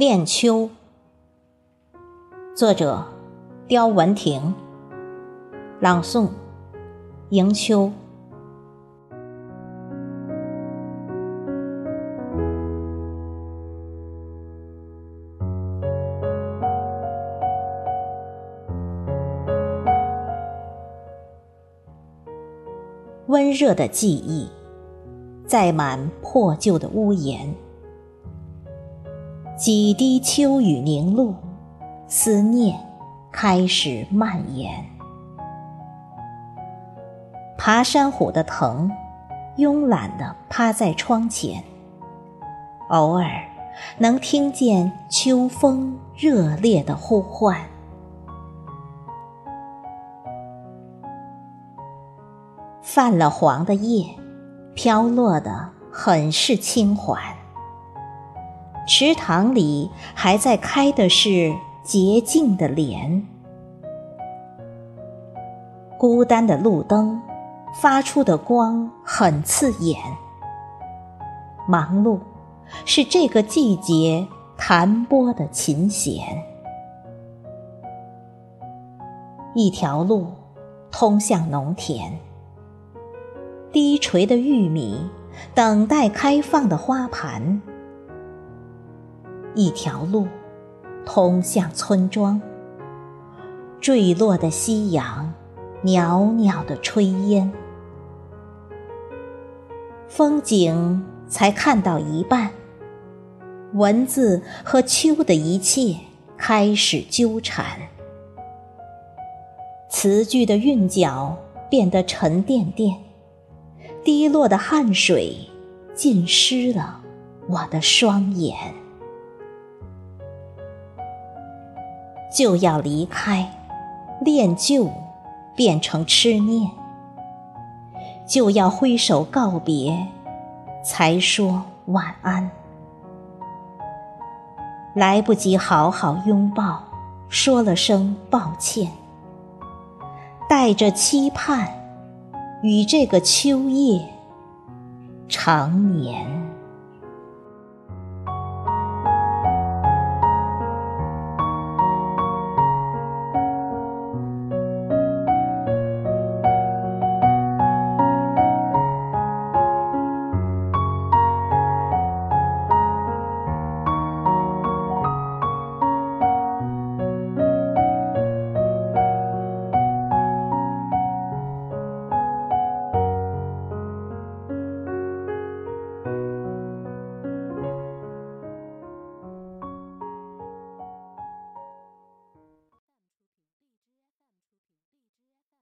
恋秋，作者：刁文婷，朗诵：迎秋。温热的记忆，载满破旧的屋檐。几滴秋雨凝露，思念开始蔓延。爬山虎的藤，慵懒地趴在窗前，偶尔能听见秋风热烈的呼唤。泛了黄的叶，飘落的很是轻缓。池塘里还在开的是洁净的莲，孤单的路灯发出的光很刺眼。忙碌是这个季节弹拨的琴弦。一条路通向农田，低垂的玉米等待开放的花盘。一条路通向村庄，坠落的夕阳袅袅的炊烟，风景才看到一半，文字和秋的一切开始纠缠，词句的韵脚变得沉甸甸，滴落的汗水浸湿了我的双眼。就要离开，恋旧变成痴念；就要挥手告别，才说晚安。来不及好好拥抱，说了声抱歉，带着期盼，与这个秋夜长眠。